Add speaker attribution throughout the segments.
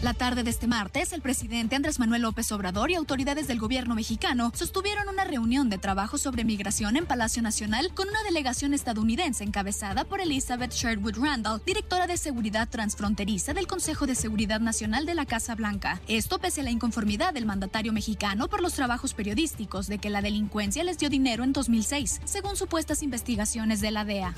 Speaker 1: La tarde de este martes, el presidente Andrés Manuel López Obrador y autoridades del gobierno mexicano sostuvieron una reunión de trabajo sobre migración en Palacio Nacional con una delegación estadounidense encabezada por Elizabeth Sherwood Randall, directora de seguridad transfronteriza del Consejo de Seguridad Nacional de la Casa Blanca. Esto pese a la inconformidad del mandatario mexicano por los trabajos periodísticos de que la delincuencia les dio dinero en 2006, según supuestas investigaciones de la DEA.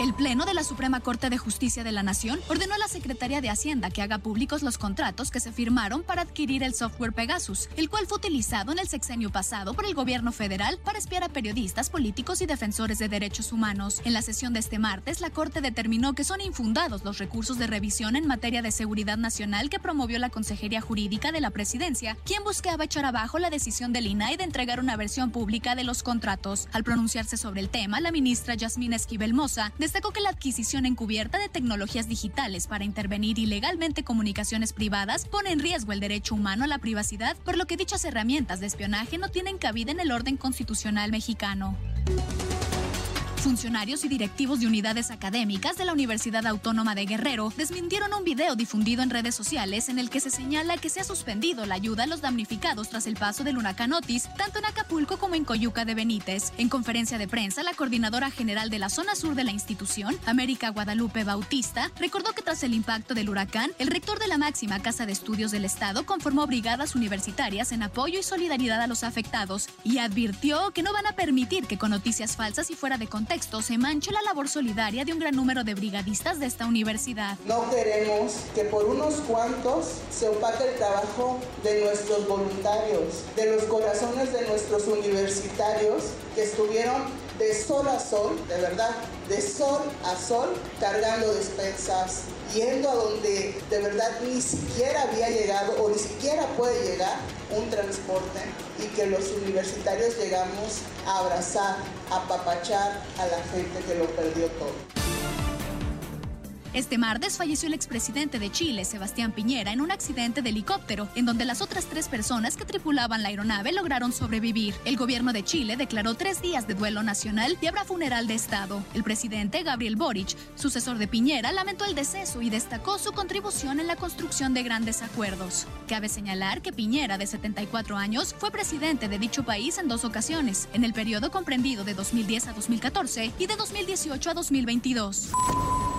Speaker 1: El Pleno de la Suprema Corte de Justicia de la Nación ordenó a la Secretaría de Hacienda que haga públicos los contratos que se firmaron para adquirir el software Pegasus, el cual fue utilizado en el sexenio pasado por el gobierno federal para espiar a periodistas, políticos y defensores de derechos humanos. En la sesión de este martes, la Corte determinó que son infundados los recursos de revisión en materia de seguridad nacional que promovió la Consejería Jurídica de la Presidencia, quien buscaba echar abajo la decisión del INAI de entregar una versión pública de los contratos. Al pronunciarse sobre el tema, la ministra Yasmín Esquivel Moza destacó que la adquisición encubierta de tecnologías digitales para intervenir ilegalmente comunicaciones privadas pone en riesgo el derecho humano a la privacidad, por lo que dichas herramientas de espionaje no tienen cabida en el orden constitucional mexicano. Funcionarios y directivos de unidades académicas de la Universidad Autónoma de Guerrero desmintieron un video difundido en redes sociales en el que se señala que se ha suspendido la ayuda a los damnificados tras el paso del huracán Otis, tanto en Acapulco como en Coyuca de Benítez. En conferencia de prensa, la coordinadora general de la zona sur de la institución, América Guadalupe Bautista, recordó que tras el impacto del huracán, el rector de la máxima casa de estudios del Estado conformó brigadas universitarias en apoyo y solidaridad a los afectados y advirtió que no van a permitir que con noticias falsas y fuera de contexto se manche la labor solidaria de un gran número de brigadistas de esta universidad.
Speaker 2: No queremos que por unos cuantos se opaque el trabajo de nuestros voluntarios, de los corazones de nuestros universitarios que estuvieron de sol a sol, de verdad, de sol a sol, cargando despensas, yendo a donde de verdad ni siquiera había llegado o ni siquiera puede llegar un transporte y que los universitarios llegamos a abrazar, a apapachar a la gente que lo perdió todo.
Speaker 1: Este martes falleció el expresidente de Chile, Sebastián Piñera, en un accidente de helicóptero, en donde las otras tres personas que tripulaban la aeronave lograron sobrevivir. El gobierno de Chile declaró tres días de duelo nacional y habrá funeral de Estado. El presidente Gabriel Boric, sucesor de Piñera, lamentó el deceso y destacó su contribución en la construcción de grandes acuerdos. Cabe señalar que Piñera, de 74 años, fue presidente de dicho país en dos ocasiones, en el periodo comprendido de 2010 a 2014 y de 2018 a 2022.